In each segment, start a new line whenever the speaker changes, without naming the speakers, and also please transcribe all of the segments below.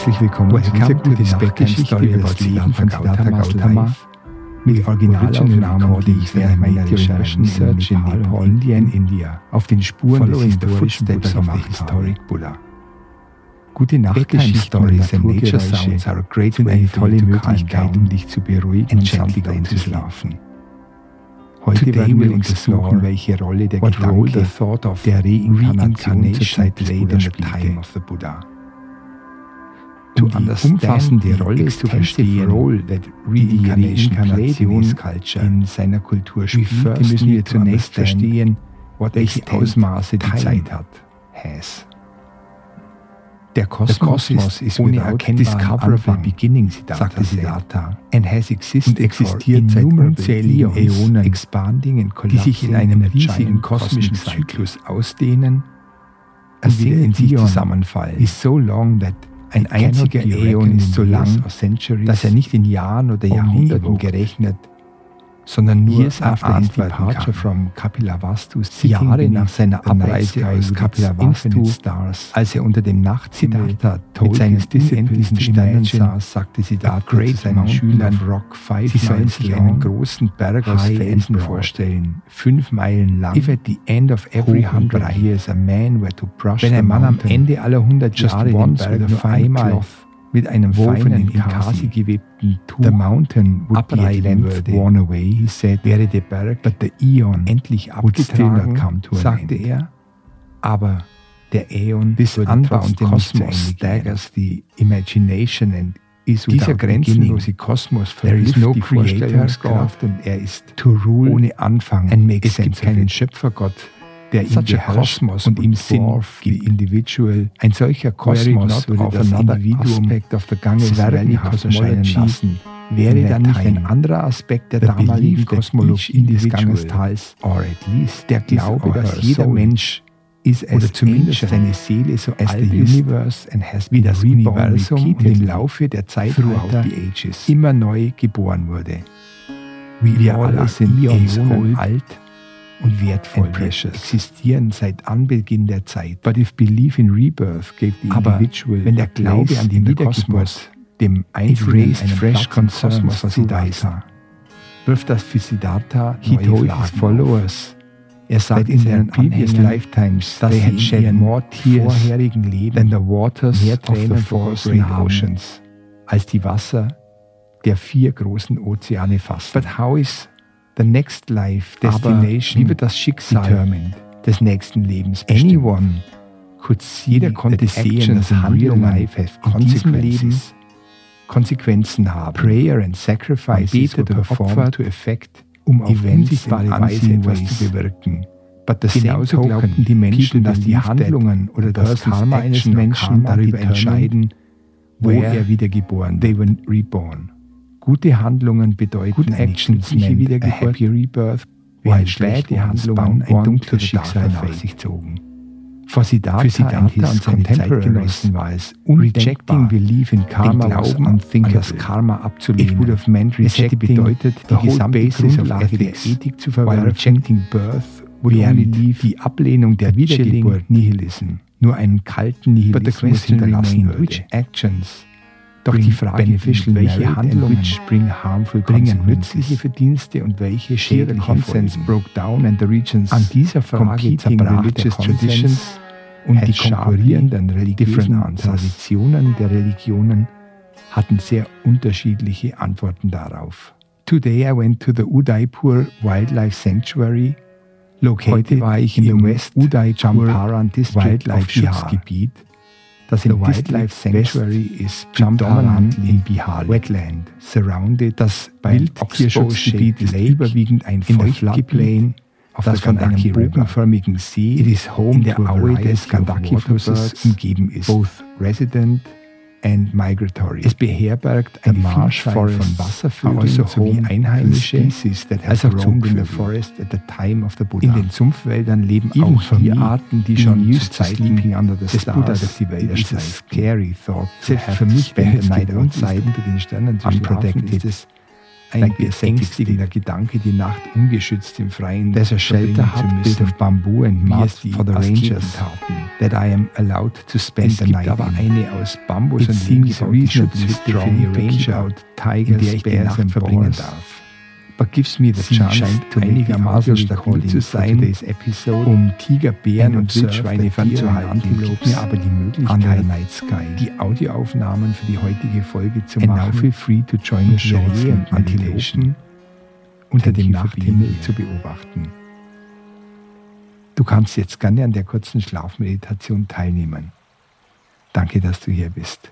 Herzlich willkommen zu dieser gute Nacht-Geschichte über das Leben von Siddhartha Gautama mit Originalaufnahmen, die ich während meiner Recherchen Research in Nepal, India, in India auf den Spuren des historischen Buddha gemacht habe. Buddha. Gute Nachtgeschichten und great sind eine tolle Möglichkeit, um dich zu beruhigen und sanfter einzuschlafen. Heute Today werden wir untersuchen, welche Rolle der Gedanke der Reinkarnation zur Zeit des Buddha spielte. Um die umfassende Rolle zu verstehen, role that Reinkarnation in seiner Kultur spielt, müssen wir zunächst verstehen, welche Ausmaße die Zeit hat. Has. Der Kosmos, Kosmos ist ohne erkennbaren Anfang, beginning, sagte Siddhartha, and has existed und existiert seit unzähligen Äonen, expanding die sich in einem riesigen kosmischen Zyklus ausdehnen und wieder in sich zusammenfallen. Is so long that ein einziger Äon ist so lang, dass er nicht in Jahren oder Jahrhunderten gerechnet sondern nur Years after his departure from Kapilavastu, Jahre nach seiner Abreise aus Kapilavastu, als er unter dem Nachthimmel mit seinen unendlichen Sternen saß, sagte Siddhartha zu seinen Schülern, sie sollen sich einen großen Berg aus Felsen vorstellen, fünf Meilen lang. If at the end of every hundred years a man were to brush Wenn ein Mann am Ende aller hundert Jahre den Berg nur einmal mit einem feinen, in Kasi gewebten Tuch the mountain would abreiten würde, worn away, he said, wäre der Berg, but the Eon endlich abgetragen, sagte er. Aber der Äon this unbound Kosmos staggers the imagination and is dieser grenzenlose Kosmos verblüfft no die Vorstellungskraft und er ist to rule ohne Anfang. And makes es gibt keinen Schöpfergott, der ihn beherrscht und ihm Sinn gibt. Individual. Ein solcher Kosmos würde das Individuum auf der Gange Vernikas erscheinen lassen. Wäre dann nicht ein anderer Aspekt der damaligen Kosmologie des Gangestals, der Glaube, dass jeder Mensch ist es oder zumindest seine Seele so alt the universe and has wie das Universum und im Laufe der Zeit immer neu geboren wurde. Wir alle sind Äonen alt und wertvoll existieren seit Anbeginn der Zeit. But if belief in rebirth gave the Aber individual wenn der Glaube an den Wiedergeburt dem Einzelnen einen fresh Kosmos for Siddhartha, wirft das für Siddhartha He told his followers, er sagt in seinen previous lifetimes, dass sie in ihren more tears vorherigen Leben than the waters mehr Tränen of the four great oceans, als die Wasser der vier großen Ozeane fassen. But how is the next life destination, wie wird das Schicksal determined, des nächsten Lebens bestimmt. Anyone could see jeder konnte sehen, dass Handlungen in diesem Leben Konsequenzen haben. Prayer and sacrifice betet und Opfer to effect, um auf unsichtbare Weise etwas zu bewirken. But the Genauso glaubten die Menschen, dass die Handlungen oder das Karma eines Menschen darüber entscheiden, wo er wiedergeboren wird. They were reborn. Gute Handlungen bedeuten Good Actions eine Wiedergeburt, Happy Rebirth, während schlechte Handlungen ein dunkles Schicksal nach sich zogen. Für Siddhartha, Für Siddhartha und seine Zeitgenossen war es Rejecting Belief in Karma Glauben an das Karma abzulehnen. It would have meant es hätte bedeutet, die gesamte Grundlage der Ethik zu verwerfen. Rejecting Birth während die Ablehnung der Wiedergeburt Nihilism nur einen kalten Nihilismus hinterlassen würde. Which actions doch die Frage, welche Handlungen bringen nützliche Verdienste und welche schädliche Konsens broke down and the regions an dieser Frage zerbrach religious traditions und die konkurrierenden religiösen Traditionen. Der Religionen hatten sehr unterschiedliche Antworten darauf. Today I went to the Udaipur Wildlife Sanctuary. Heute war ich im West Uday Champaran District Wildlife Schutzgebiet das im Wildlife Sanctuary ist Champaran in Bihar Wetland, surrounded das Wildtierschutzgebiet ist überwiegend ein Feuchtgeplain, das von einem bogenförmigen See in der Aue des Gandaki-Flusses umgeben ist. Both resident and migratory. Es beherbergt eine Vielzahl von Wasservögeln also sowie einheimische als auch Zugvögel. In den Sumpfwäldern leben auch Tierarten, die schon zu Zeiten des Buddha durch die Wälder scary thought Selbst für mich während der Night Outside unprotected ein beängstigender Gedanke, die Nacht ungeschützt im Freien There's a shelter hut built of bamboo and mud for the Rangers that I am allowed to spend the night aber eine aus Bambus It und Lehm gebaute Hütte für die Ranger, in der ich die Nacht verbringen darf but gives me the chance to einigermaßen stabil zu sein, um Tiger, Bären und Wildschweine fernzuhalten, gibt mir aber die Möglichkeit, die Audioaufnahmen für die heutige Folge zu machen now feel free to join und Rehe Antilopen unter dem Nachthimmel zu beobachten. Du kannst jetzt gerne an der kurzen Schlafmeditation teilnehmen. Danke, dass du hier bist.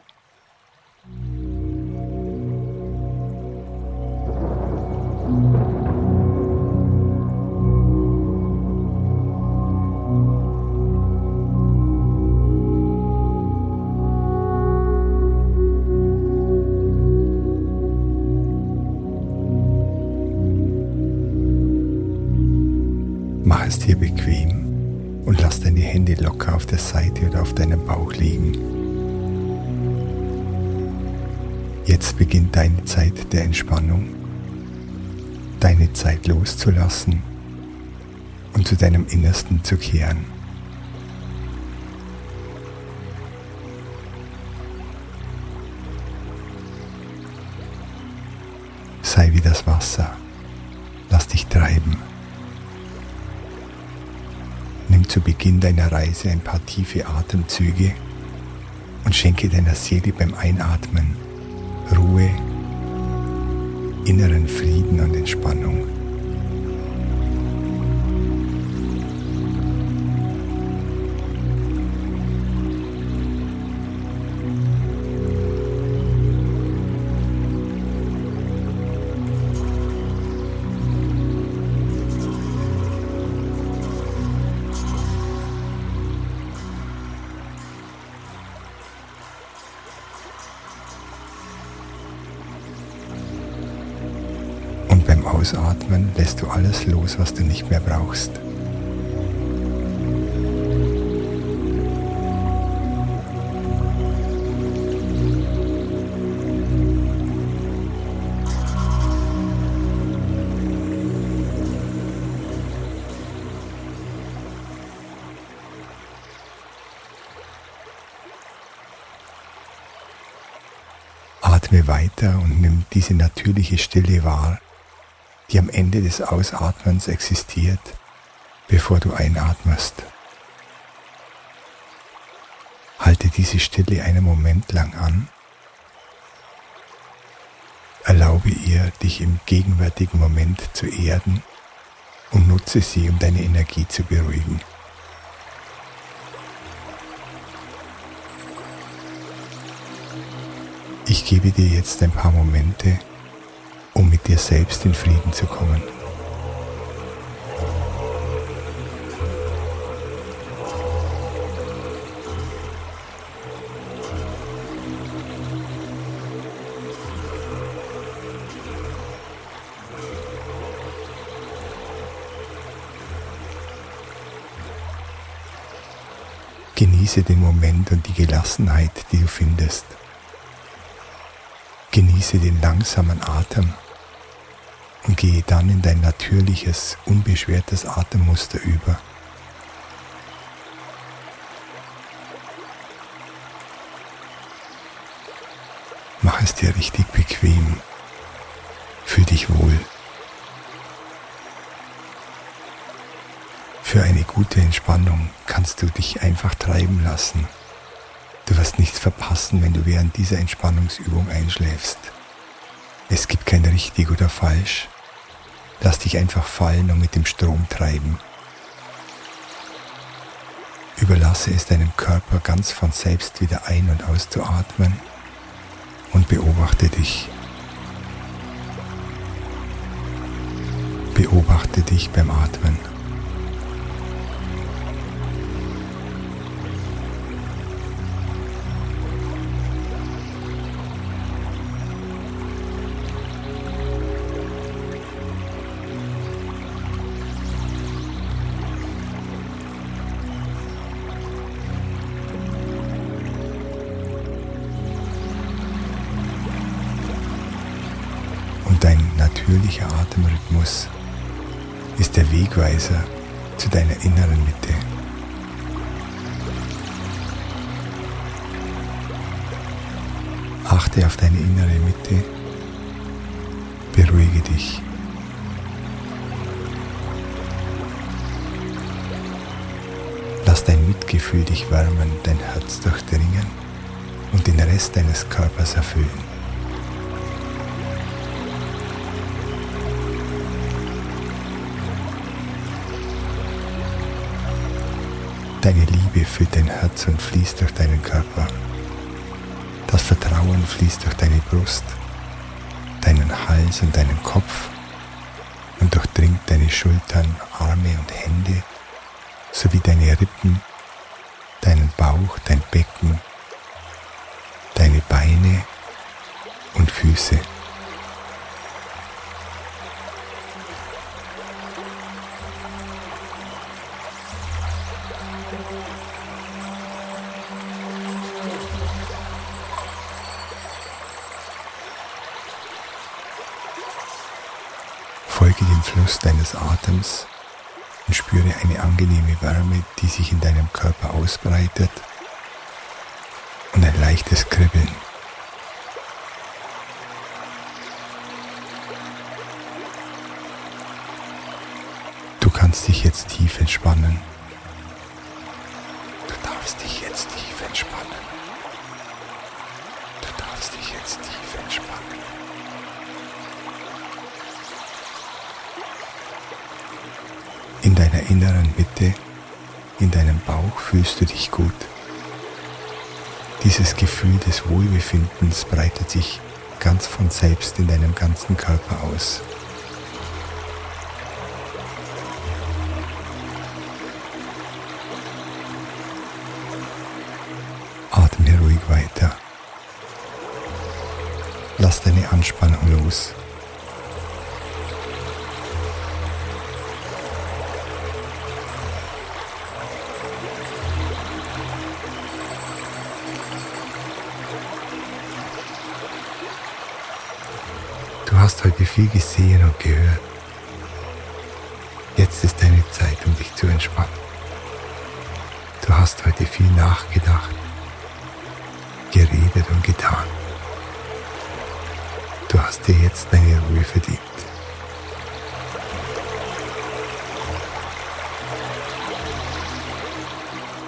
Deinem Bauch liegen. Jetzt beginnt deine Zeit der Entspannung deine Zeit loszulassen und zu deinem Innersten zu kehren. Sei wie das Wasser, Zu Beginn deiner Reise ein paar tiefe Atemzüge und schenke deiner Seele beim Einatmen Ruhe inneren Frieden und Entspannung. Alles los, was du nicht mehr brauchst. Atme weiter und nimm diese natürliche Stille wahr, die am Ende des Ausatmens existiert, bevor du einatmest. Halte diese Stille einen Moment lang an. Erlaube ihr, dich im gegenwärtigen Moment zu erden und nutze sie, um deine Energie zu beruhigen. Ich gebe dir jetzt ein paar Momente, um mit dir selbst in Frieden zu kommen. Genieße den Moment und die Gelassenheit, die du findest. Genieße den langsamen Atem und gehe dann in dein natürliches, unbeschwertes Atemmuster über. Mach es dir richtig bequem. Fühl dich wohl. Für eine gute Entspannung kannst du dich einfach treiben lassen. Du wirst nichts verpassen, wenn du während dieser Entspannungsübung einschläfst. Es gibt kein richtig oder falsch. Lass dich einfach fallen und mit dem Strom treiben. Überlasse es deinem Körper ganz von selbst wieder ein- und auszuatmen und beobachte dich. Beobachte dich beim Atmen. Wegweiser zu deiner inneren Mitte. Achte auf deine innere Mitte, beruhige dich. Lass dein Mitgefühl dich wärmen, dein Herz durchdringen und den Rest deines Körpers erfüllen. Deine Liebe füllt dein Herz und fließt durch deinen Körper. Das Vertrauen fließt durch deine Brust, deinen Hals und deinen Kopf und durchdringt deine Schultern, Arme und Hände sowie deine Rippen, deinen Bauch, dein Becken, deine Beine und Füße. Fluss deines Atems und spüre eine angenehme Wärme, die sich in deinem Körper ausbreitet und ein leichtes Kribbeln. Fühlst du dich gut. Dieses Gefühl des Wohlbefindens breitet sich ganz von selbst in deinem ganzen Körper aus. Atme ruhig weiter. Lass deine Anspannung los. Hast heute viel gesehen und gehört. Jetzt ist deine Zeit, um dich zu entspannen. Du hast heute viel nachgedacht, geredet und getan. Du hast dir jetzt deine Ruhe verdient.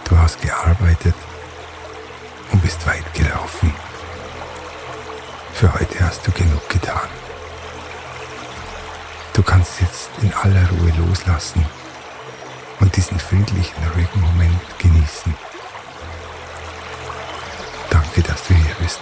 Du hast gearbeitet und bist weit gelaufen. Für heute hast du genug getan. In aller Ruhe loslassen und diesen friedlichen, ruhigen Moment genießen. Danke, dass du hier bist.